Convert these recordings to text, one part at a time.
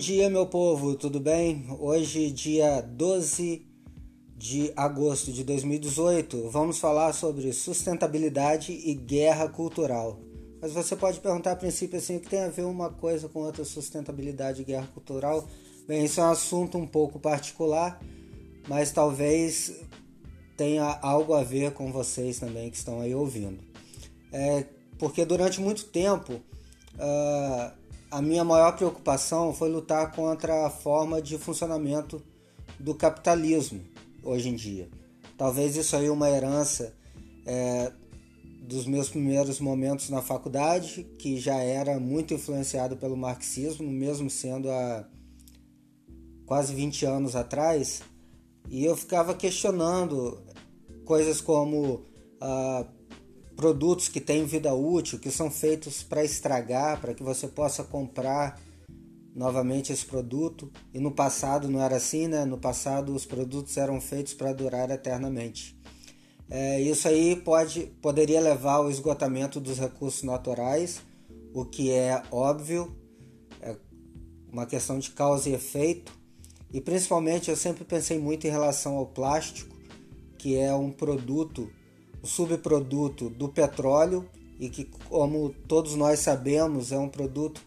dia, meu povo, tudo bem? Hoje, dia 12 de agosto de 2018, vamos falar sobre sustentabilidade e guerra cultural. Mas você pode perguntar a princípio assim, o que tem a ver uma coisa com outra, sustentabilidade e guerra cultural? Bem, isso é um assunto um pouco particular, mas talvez tenha algo a ver com vocês também que estão aí ouvindo. É porque durante muito tempo uh, a minha maior preocupação foi lutar contra a forma de funcionamento do capitalismo hoje em dia. Talvez isso aí é uma herança é, dos meus primeiros momentos na faculdade, que já era muito influenciado pelo marxismo, mesmo sendo há quase 20 anos atrás, e eu ficava questionando coisas como ah, produtos que têm vida útil, que são feitos para estragar, para que você possa comprar novamente esse produto. E no passado não era assim, né? No passado os produtos eram feitos para durar eternamente. É, isso aí pode, poderia levar ao esgotamento dos recursos naturais, o que é óbvio, é uma questão de causa e efeito. E principalmente eu sempre pensei muito em relação ao plástico, que é um produto subproduto do petróleo e que, como todos nós sabemos, é um produto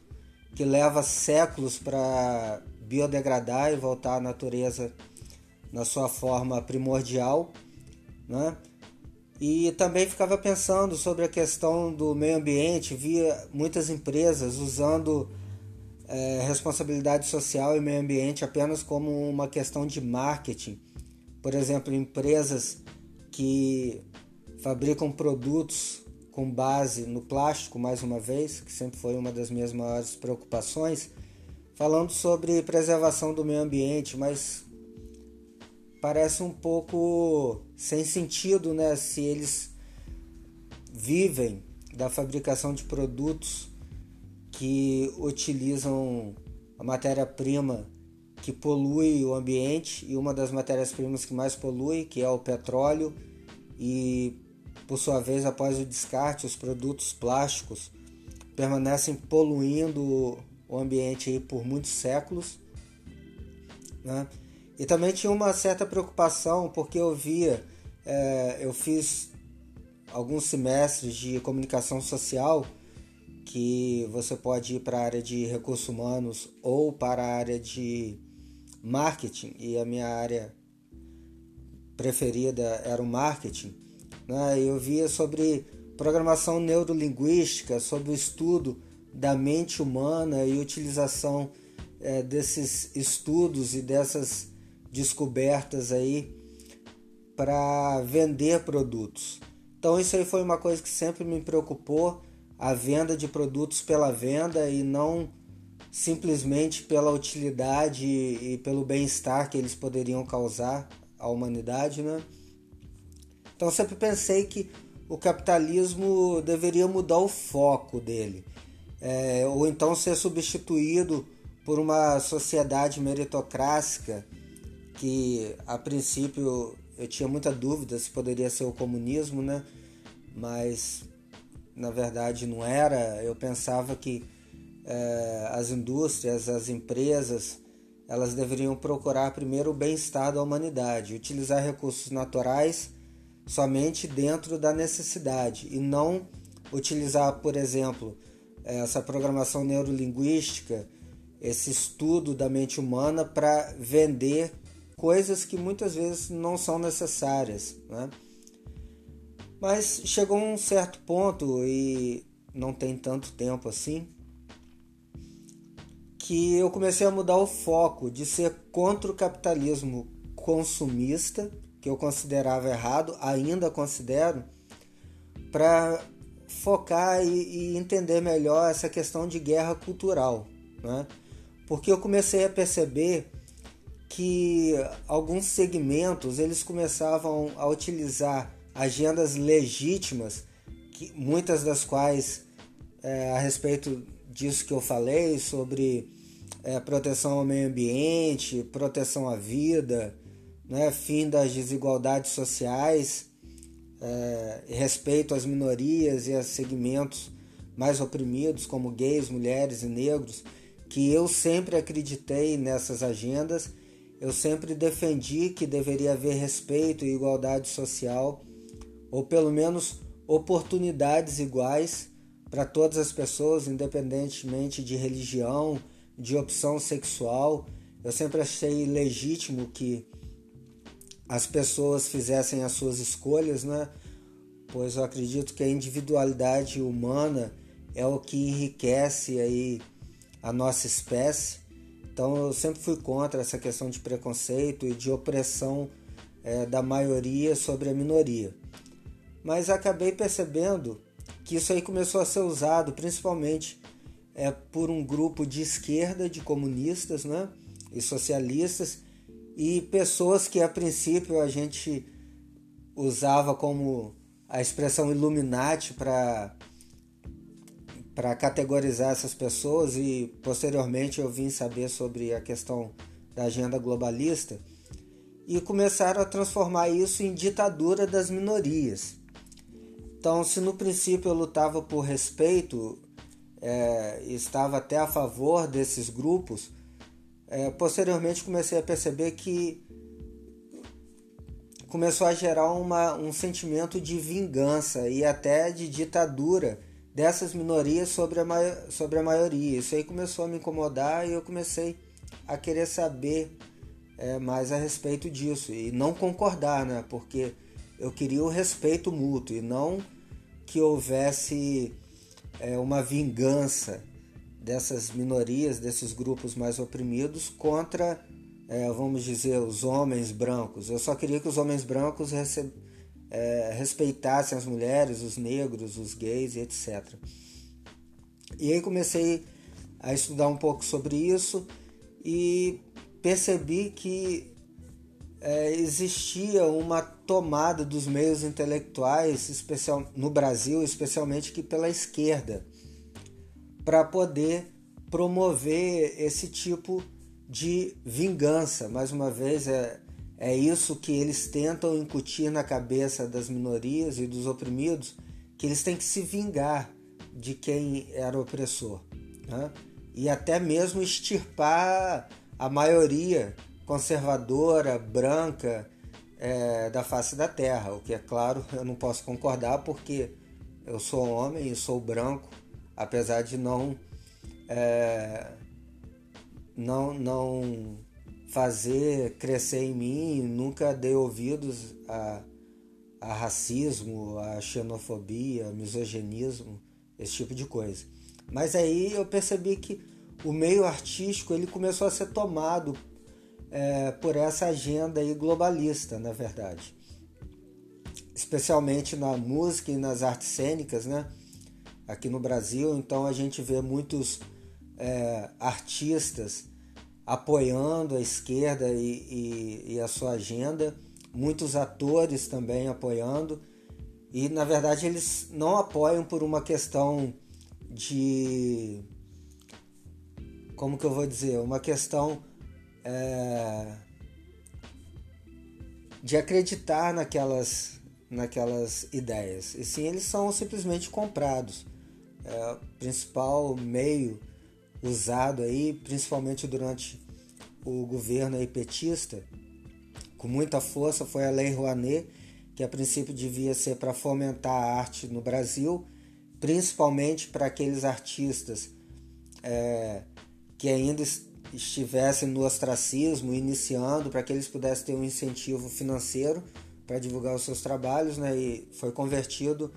que leva séculos para biodegradar e voltar à natureza na sua forma primordial, né? E também ficava pensando sobre a questão do meio ambiente, via muitas empresas usando é, responsabilidade social e meio ambiente apenas como uma questão de marketing. Por exemplo, empresas que fabricam produtos com base no plástico, mais uma vez, que sempre foi uma das minhas maiores preocupações, falando sobre preservação do meio ambiente, mas parece um pouco sem sentido, né? Se eles vivem da fabricação de produtos que utilizam a matéria-prima que polui o ambiente e uma das matérias-primas que mais polui, que é o petróleo, e por sua vez, após o descarte, os produtos plásticos permanecem poluindo o ambiente por muitos séculos. Né? E também tinha uma certa preocupação porque eu via, é, eu fiz alguns semestres de comunicação social que você pode ir para a área de recursos humanos ou para a área de marketing e a minha área preferida era o marketing. Né? Eu via sobre programação neurolinguística, sobre o estudo da mente humana e utilização é, desses estudos e dessas descobertas aí para vender produtos. Então isso aí foi uma coisa que sempre me preocupou, a venda de produtos pela venda e não simplesmente pela utilidade e pelo bem-estar que eles poderiam causar à humanidade, né? Então sempre pensei que o capitalismo deveria mudar o foco dele, é, ou então ser substituído por uma sociedade meritocrática que a princípio eu tinha muita dúvida se poderia ser o comunismo, né? Mas na verdade não era. Eu pensava que é, as indústrias, as empresas, elas deveriam procurar primeiro o bem-estar da humanidade, utilizar recursos naturais somente dentro da necessidade e não utilizar, por exemplo, essa programação neurolinguística, esse estudo da mente humana para vender coisas que muitas vezes não são necessárias. Né? Mas chegou um certo ponto e não tem tanto tempo assim que eu comecei a mudar o foco de ser contra o capitalismo consumista que eu considerava errado, ainda considero, para focar e, e, entender melhor essa questão de guerra cultural, né? Porque eu comecei a perceber que alguns segmentos eles começavam a utilizar agendas legítimas, que, muitas das quais é, a respeito disso que eu falei sobre é, proteção ao meio ambiente, proteção à vida, né, fim das desigualdades sociais, é, respeito às minorias e a segmentos mais oprimidos, como gays, mulheres e negros, que eu sempre acreditei nessas agendas, eu sempre defendi que deveria haver respeito e igualdade social, ou pelo menos oportunidades iguais para todas as pessoas, independentemente de religião, de opção sexual. Eu sempre achei legítimo que as pessoas fizessem as suas escolhas, né? Pois eu acredito que a individualidade humana é o que enriquece aí a nossa espécie. Então eu sempre fui contra essa questão de preconceito e de opressão é, da maioria sobre a minoria. Mas acabei percebendo que isso aí começou a ser usado principalmente é, por um grupo de esquerda, de comunistas né, e socialistas, e pessoas que a princípio a gente usava como a expressão Illuminati para para categorizar essas pessoas e posteriormente eu vim saber sobre a questão da agenda globalista e começaram a transformar isso em ditadura das minorias. Então, se no princípio eu lutava por respeito, é, estava até a favor desses grupos, é, posteriormente comecei a perceber que começou a gerar uma, um sentimento de vingança e até de ditadura dessas minorias sobre a, sobre a maioria. Isso aí começou a me incomodar e eu comecei a querer saber é, mais a respeito disso e não concordar, né? Porque eu queria o respeito mútuo e não que houvesse é, uma vingança dessas minorias, desses grupos mais oprimidos contra, é, vamos dizer, os homens brancos. Eu só queria que os homens brancos recebessem é, respeitassem as mulheres, os negros, os gays e etc. E aí comecei a estudar um pouco sobre isso e percebi que é, existia uma tomada dos meios intelectuais, especial, no Brasil, especialmente que pela esquerda, para poder promover esse tipo de vingança. Mais uma vez, é, é isso que eles tentam incutir na cabeça das minorias e dos oprimidos, que eles têm que se vingar de quem era opressor. Né? E até mesmo extirpar a maioria conservadora, branca é, da face da terra. O que é claro, eu não posso concordar porque eu sou homem e sou branco, apesar de não. É, não, não fazer crescer em mim, nunca dei ouvidos a, a racismo, a xenofobia, misoginismo, esse tipo de coisa. Mas aí eu percebi que o meio artístico ele começou a ser tomado é, por essa agenda aí globalista, na verdade. Especialmente na música e nas artes cênicas, né? Aqui no Brasil, então a gente vê muitos é, artistas apoiando a esquerda e, e, e, a sua agenda, muitos atores também apoiando, e na verdade eles não apoiam por uma questão de. Como que eu vou dizer? Uma questão é, de acreditar naquelas, naquelas ideias, e sim eles são simplesmente comprados. É, principal meio usado aí, principalmente durante o governo aí petista, com muita força, foi a Lei Rouanet, que a princípio devia ser para fomentar a arte no Brasil, principalmente para aqueles artistas é, que ainda estivessem no ostracismo, iniciando, para que eles pudessem ter um incentivo financeiro para divulgar os seus trabalhos, né? e foi convertido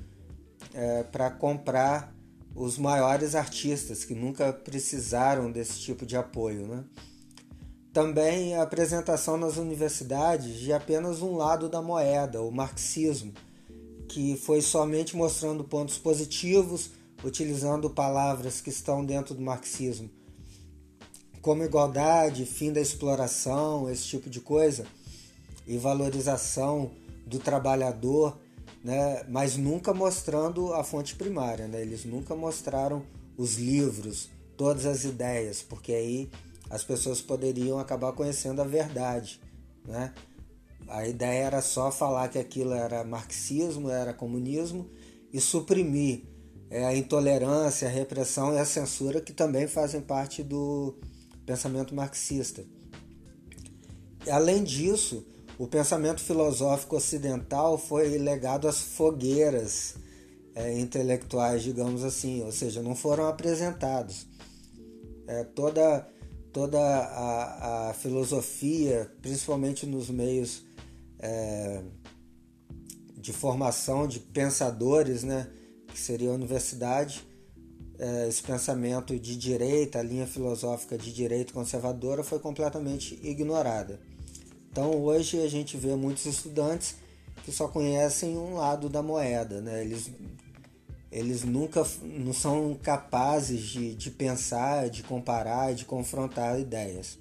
é, para comprar os maiores artistas que nunca precisaram desse tipo de apoio. Né? Também a apresentação nas universidades de apenas um lado da moeda, o marxismo, que foi somente mostrando pontos positivos, utilizando palavras que estão dentro do marxismo, como igualdade, fim da exploração, esse tipo de coisa, e valorização do trabalhador né? mas nunca mostrando a fonte primária. Né? Eles nunca mostraram os livros, todas as ideias, porque aí as pessoas poderiam acabar conhecendo a verdade. Né? A ideia era só falar que aquilo era marxismo, era comunismo e suprimir é a intolerância, a repressão e a censura que também fazem parte do pensamento marxista. Além disso, o pensamento filosófico ocidental foi legado às fogueiras é, intelectuais, digamos assim, ou seja, não foram apresentados. É, toda toda a, a, filosofia, principalmente nos meios é, de formação de pensadores, né, que seria a universidade, é, esse pensamento de direita, a linha filosófica de direita conservadora foi completamente ignorada. Então hoje a gente vê muitos estudantes que só conhecem um lado da moeda, né? eles, eles nunca não são capazes de, de pensar, de comparar, de confrontar ideias.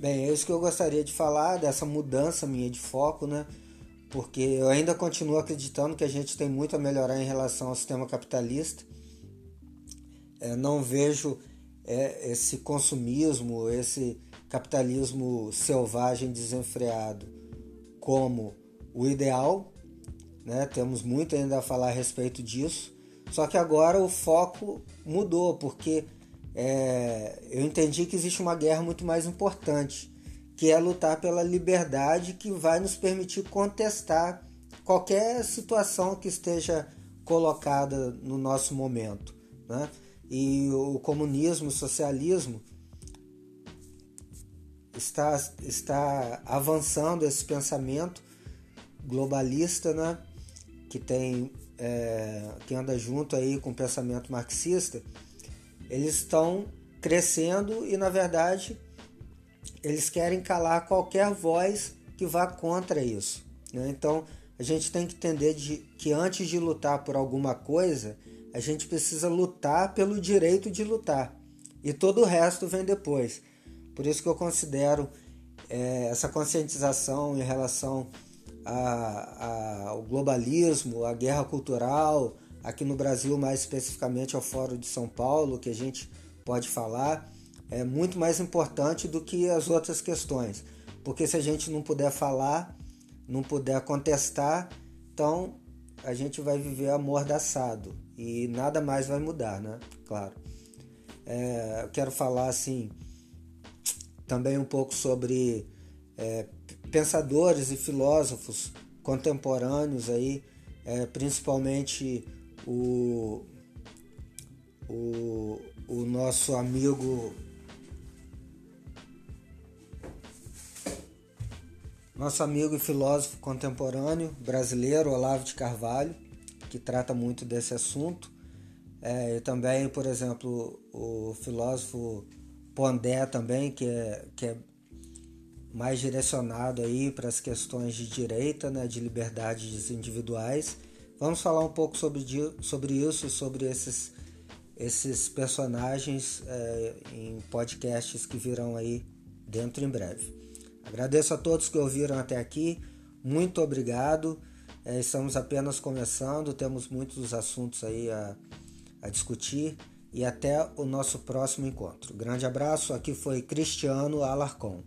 Bem, é isso que eu gostaria de falar, dessa mudança minha de foco, né? porque eu ainda continuo acreditando que a gente tem muito a melhorar em relação ao sistema capitalista. É, não vejo é, esse consumismo, esse capitalismo selvagem desenfreado como o ideal. Né? Temos muito ainda a falar a respeito disso. Só que agora o foco mudou, porque é, eu entendi que existe uma guerra muito mais importante que é lutar pela liberdade que vai nos permitir contestar qualquer situação que esteja colocada no nosso momento. Né? E o comunismo, o socialismo está, está avançando esse pensamento globalista, né? que tem é, que anda junto aí com o pensamento marxista, eles estão crescendo e na verdade eles querem calar qualquer voz que vá contra isso. Né? Então a gente tem que entender de, que antes de lutar por alguma coisa, a gente precisa lutar pelo direito de lutar. E todo o resto vem depois. Por isso que eu considero é, essa conscientização em relação a, a, ao globalismo, à guerra cultural, aqui no Brasil, mais especificamente ao Fórum de São Paulo, que a gente pode falar é muito mais importante do que as outras questões. Porque se a gente não puder falar, não puder contestar, então a gente vai viver amordaçado e nada mais vai mudar, né? Claro. É, eu quero falar assim também um pouco sobre é, pensadores e filósofos contemporâneos aí, é, principalmente o, o, o nosso amigo nosso amigo e filósofo contemporâneo brasileiro Olavo de Carvalho, que trata muito desse assunto. É, e também, por exemplo, o filósofo Pondé também, que é, que é mais direcionado aí para as questões de direita, né, de liberdades individuais. Vamos falar um pouco sobre, sobre isso, sobre esses, esses personagens é, em podcasts que virão aí dentro em breve. Agradeço a todos que ouviram até aqui. Muito obrigado. É, estamos apenas começando, temos muitos assuntos aí a, a discutir e até o nosso próximo encontro. Grande abraço, aqui foi Cristiano Alarcon.